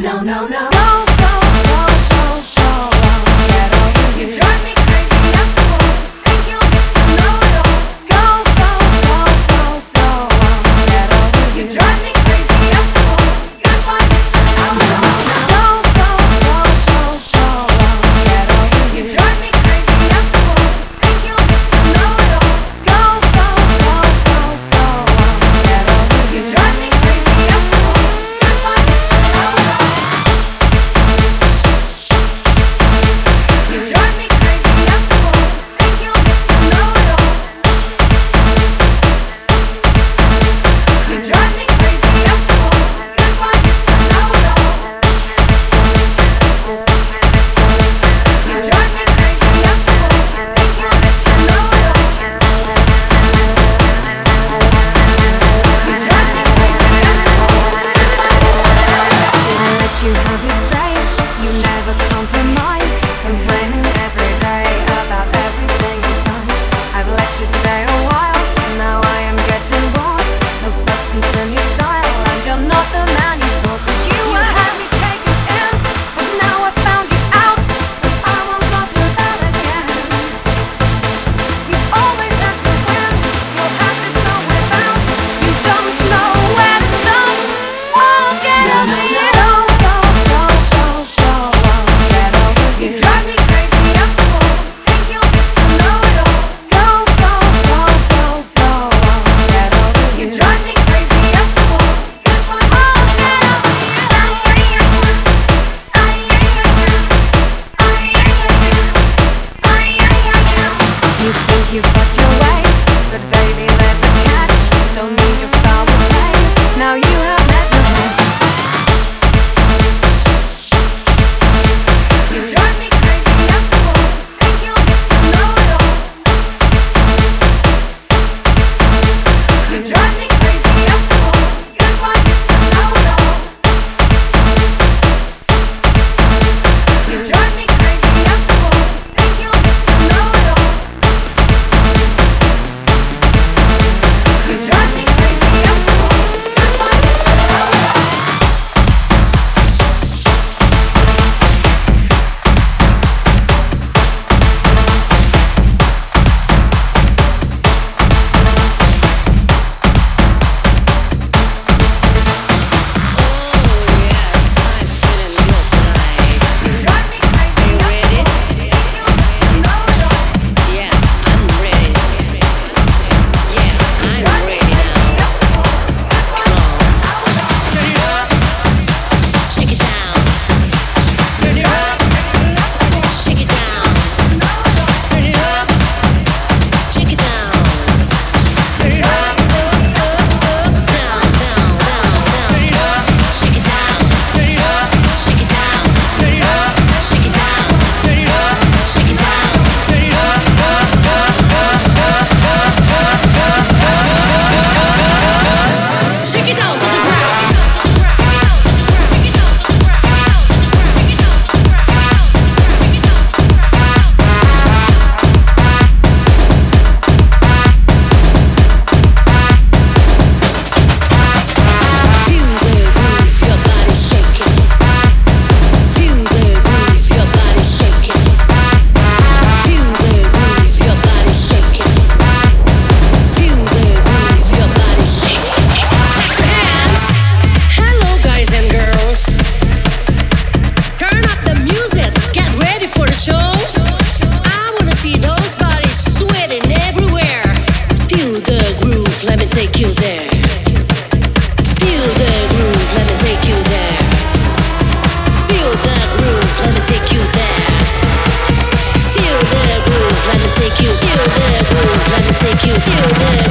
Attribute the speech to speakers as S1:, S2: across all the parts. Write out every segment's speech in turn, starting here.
S1: No, no, no.
S2: Go, Q. Q.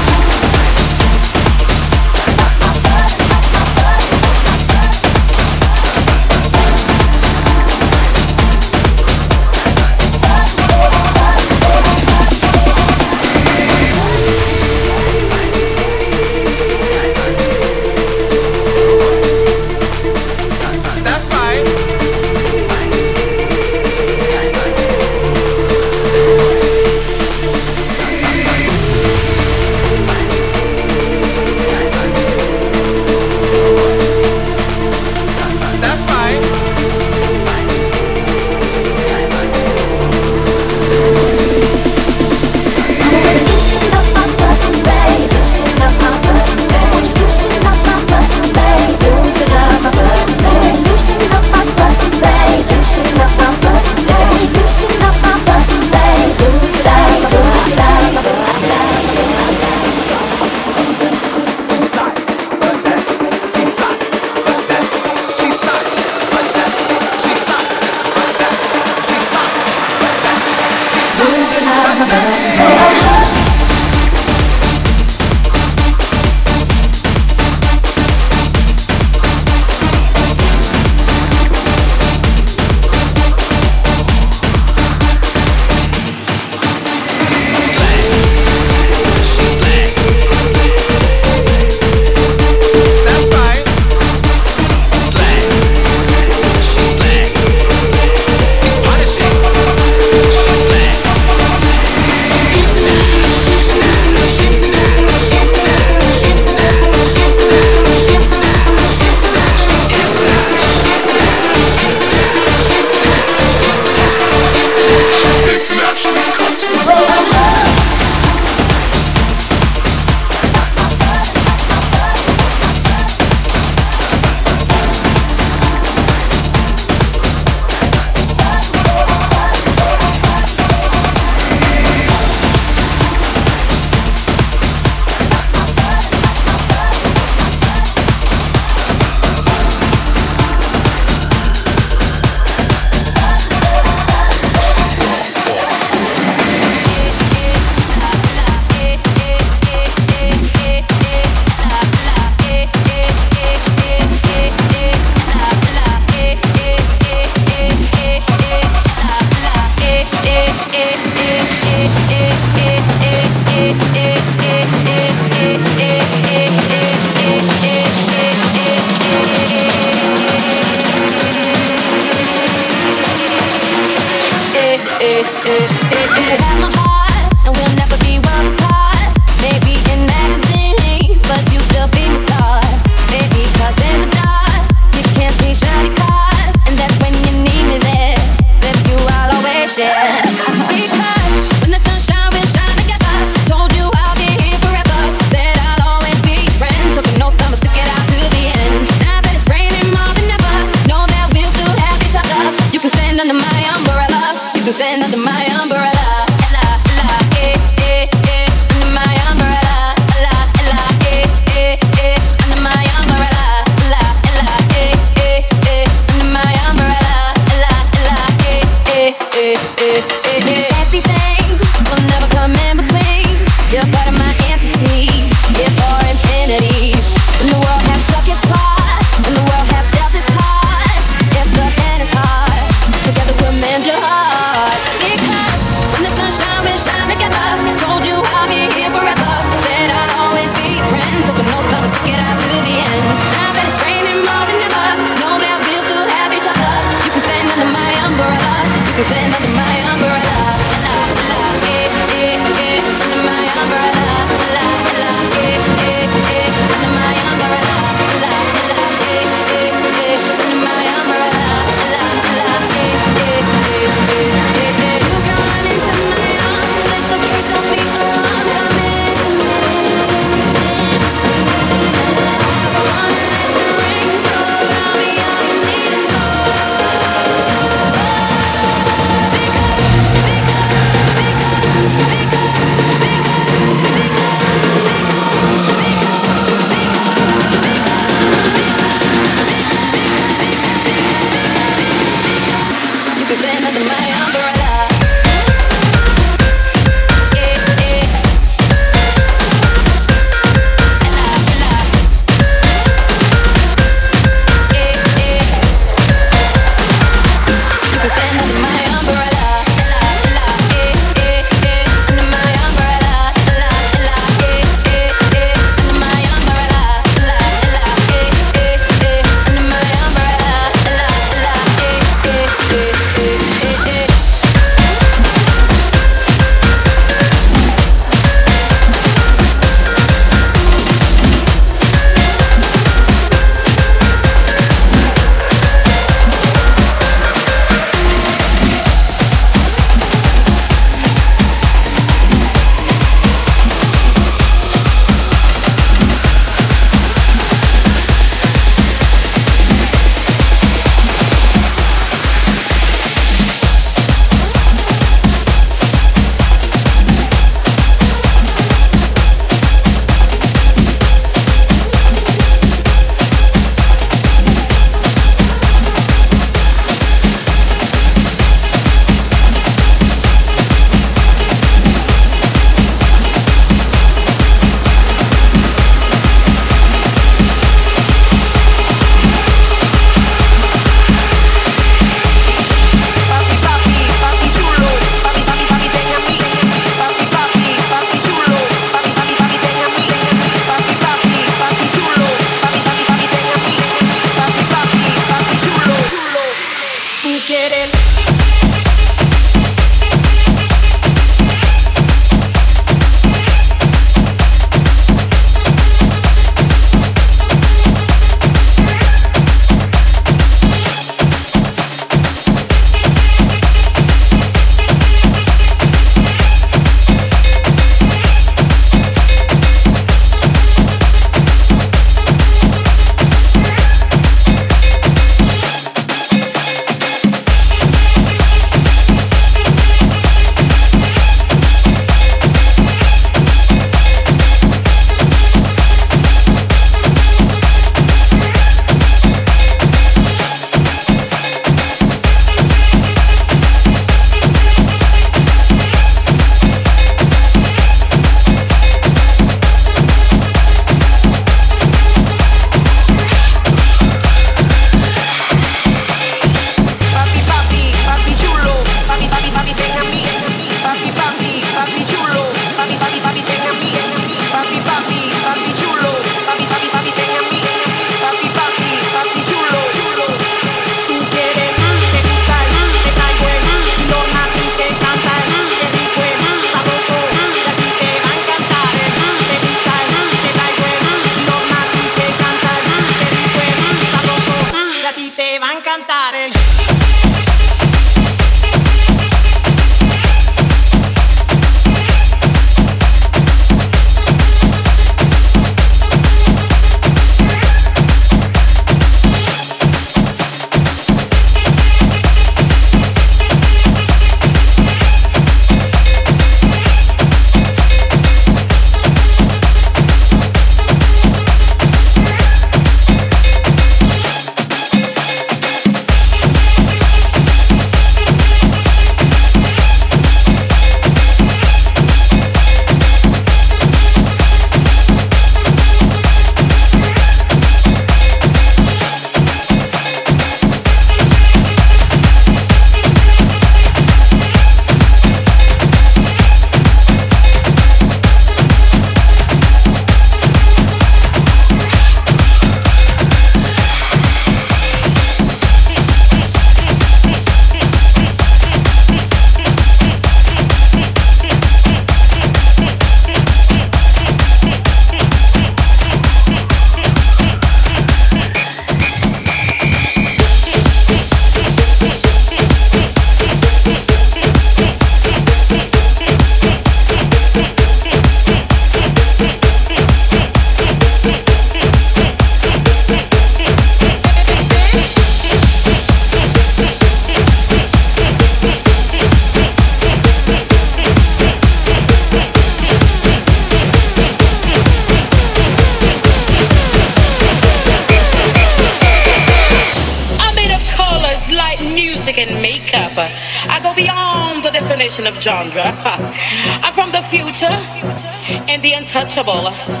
S2: essa bola.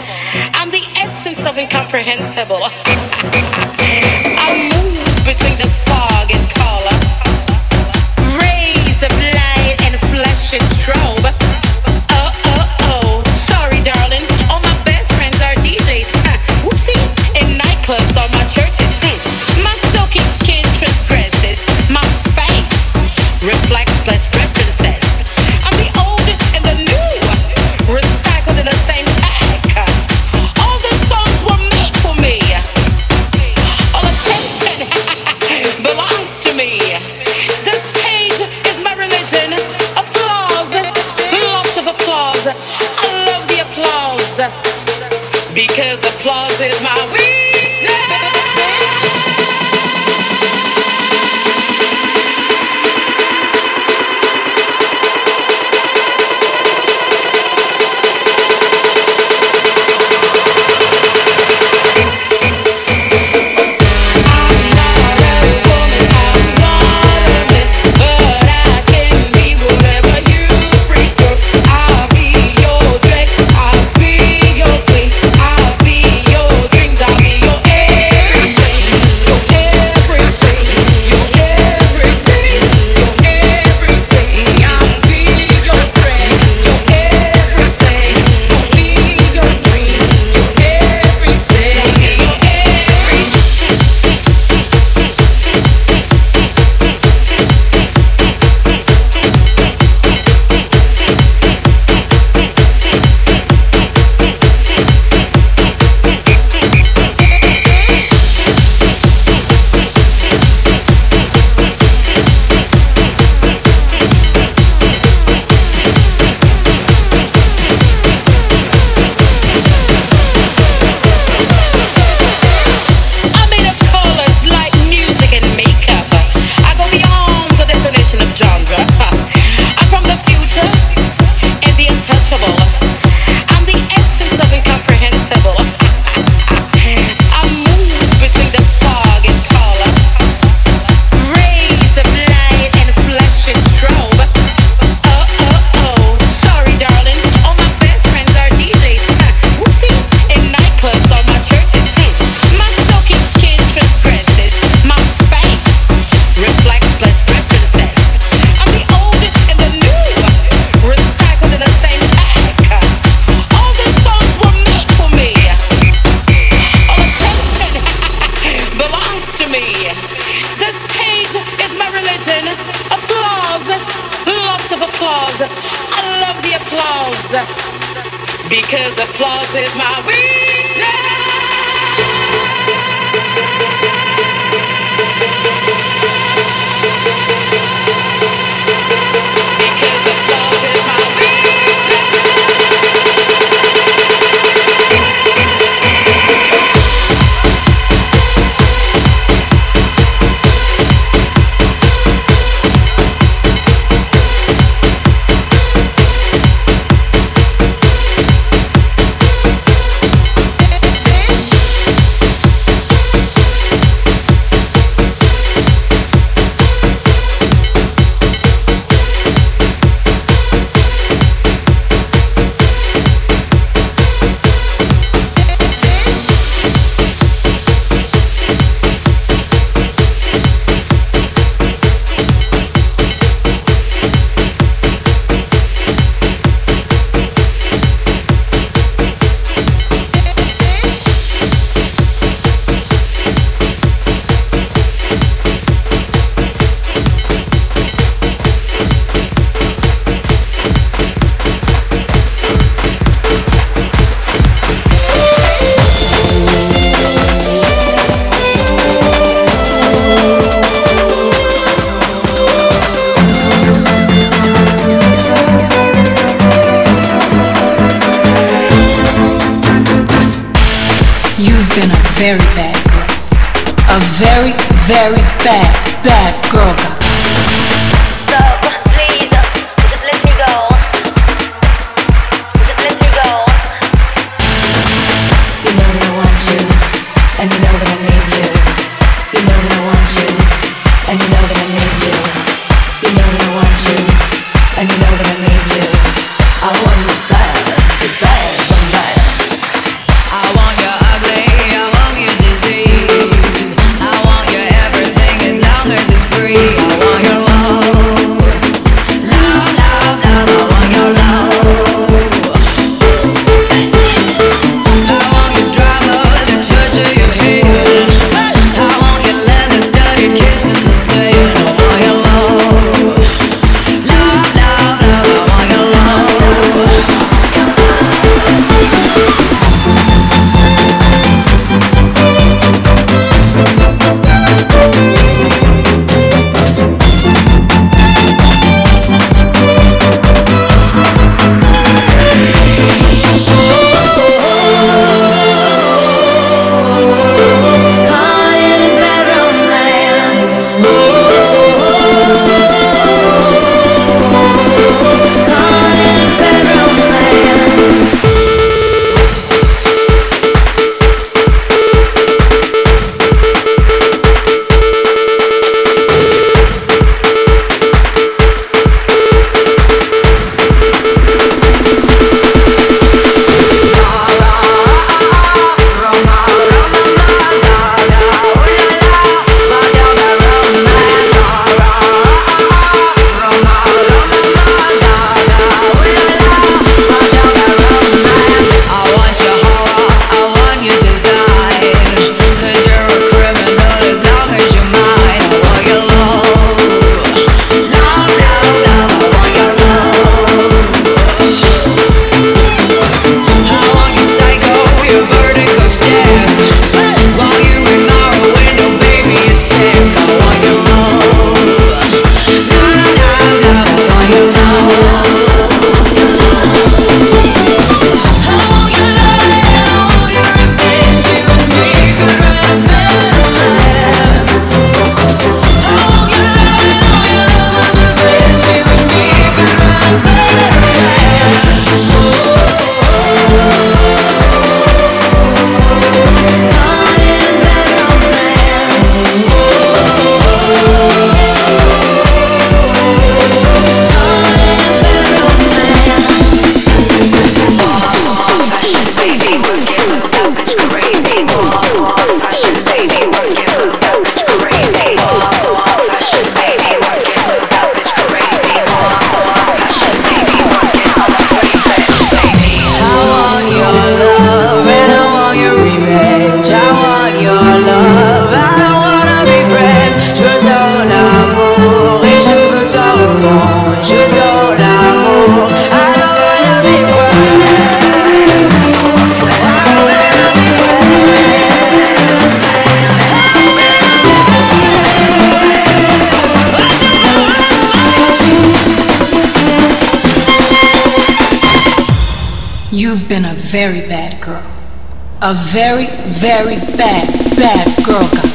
S2: A
S3: very, very bad, bad girl, Gaga.